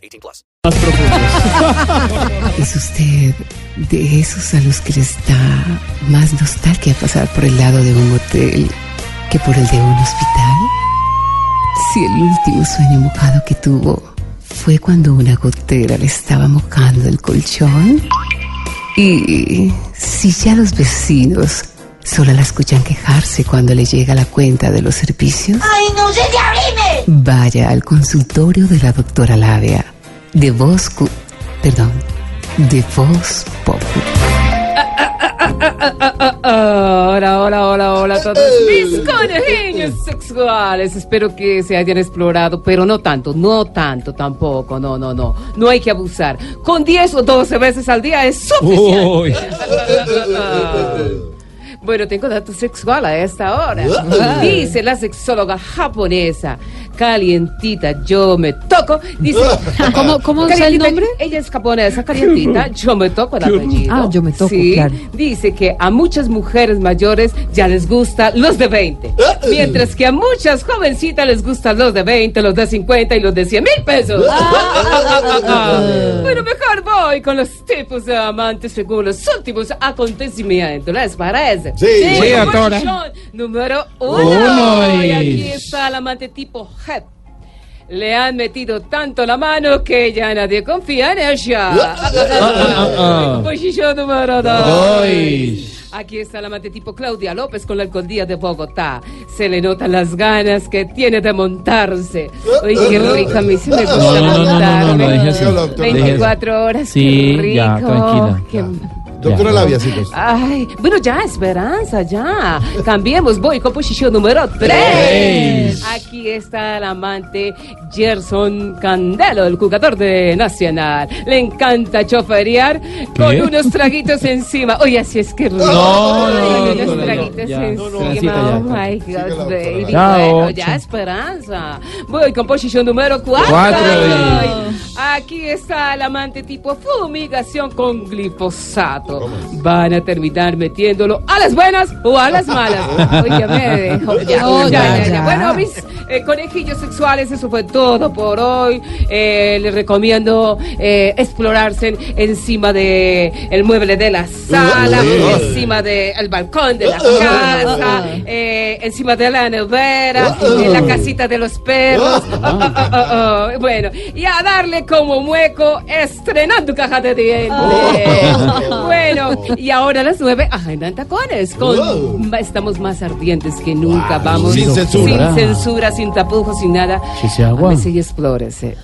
18 plus. ¿Es usted de esos a los que les da más nostalgia pasar por el lado de un hotel que por el de un hospital? Si el último sueño mojado que tuvo fue cuando una gotera le estaba mojando el colchón. Y si ya los vecinos solo la escuchan quejarse cuando le llega la cuenta de los servicios. ¡Ay, no se te abrime! Vaya al consultorio de la doctora Labia. De voz... cu- Perdón. De voz pop. Hola, hola, hola, hola a todos mis conejillos sexuales. Espero que se hayan explorado, pero no tanto, no tanto tampoco, no, no, no. No hay que abusar. Con 10 o 12 veces al día es suficiente. Bueno, tengo datos sexual a esta hora. Dice la sexóloga japonesa, calientita, yo me toco. Dice, ¿Cómo- cómo es el nombre? Ella es japonesa, calientita, yo me toco el apellido. Ah, yo me toco, Sí, claro. Dice que a muchas mujeres mayores ya les gusta los de 20. Mientras que a muchas jovencitas les gustan los de 20, los de 50 y los de 100 mil pesos. Bueno, mejor voy con los tipos de amantes según los últimos acontecimientos. ¿Les parece? Sí. Sí, doctora. Número uno. Uno Y aquí está el amante tipo Head. Le han metido tanto la mano que ya nadie confía en ella. Posición número dos. Aquí está la amante tipo Claudia López con la alcaldía de Bogotá. Se le notan las ganas que tiene de montarse. Oye, qué rico, a mí sí me gusta No, no, no, no, no, montarme. no, deje así. Dígalo, doctor, deje así. 24 horas, Sí, qué rico. ya, tranquila. Qué- Doctora Labia, chicos. Ay, bueno, ya, Esperanza, ya. Cambiemos, voy con posición número 3. Tres. Aquí está el amante Gerson Candelo, el jugador de Nacional. Le encanta choferear con unos traguitos encima. Oye, así es que rico. No, no, Con no, unos no, no, traguitos ya. encima. Oh my God, baby. Bueno, ya, Esperanza. Voy con posición número 4. Aquí está el amante tipo fumigación con glifosato. Van a terminar metiéndolo a las buenas o a las malas. Oye, me dejo. Ya, No, ya, ya, ya, ya. ya. Bueno, mis eh, conejillos sexuales, eso fue todo por hoy. Eh, les recomiendo eh, explorarse en- encima de el mueble de la sala, encima del balcón de la casa, eh, encima de la nevera, en la casita de los perros. Oh, oh, oh, oh, oh. Bueno, y a darle como mueco estrenando caja de dientes. Bueno, y ahora a las nueve, agenda en tacones. Con, Estamos más ardientes que nunca. Vamos Sin censura. sin censura, sin tapujos, sin nada. Sí, sí, agua. Ámese y explórese.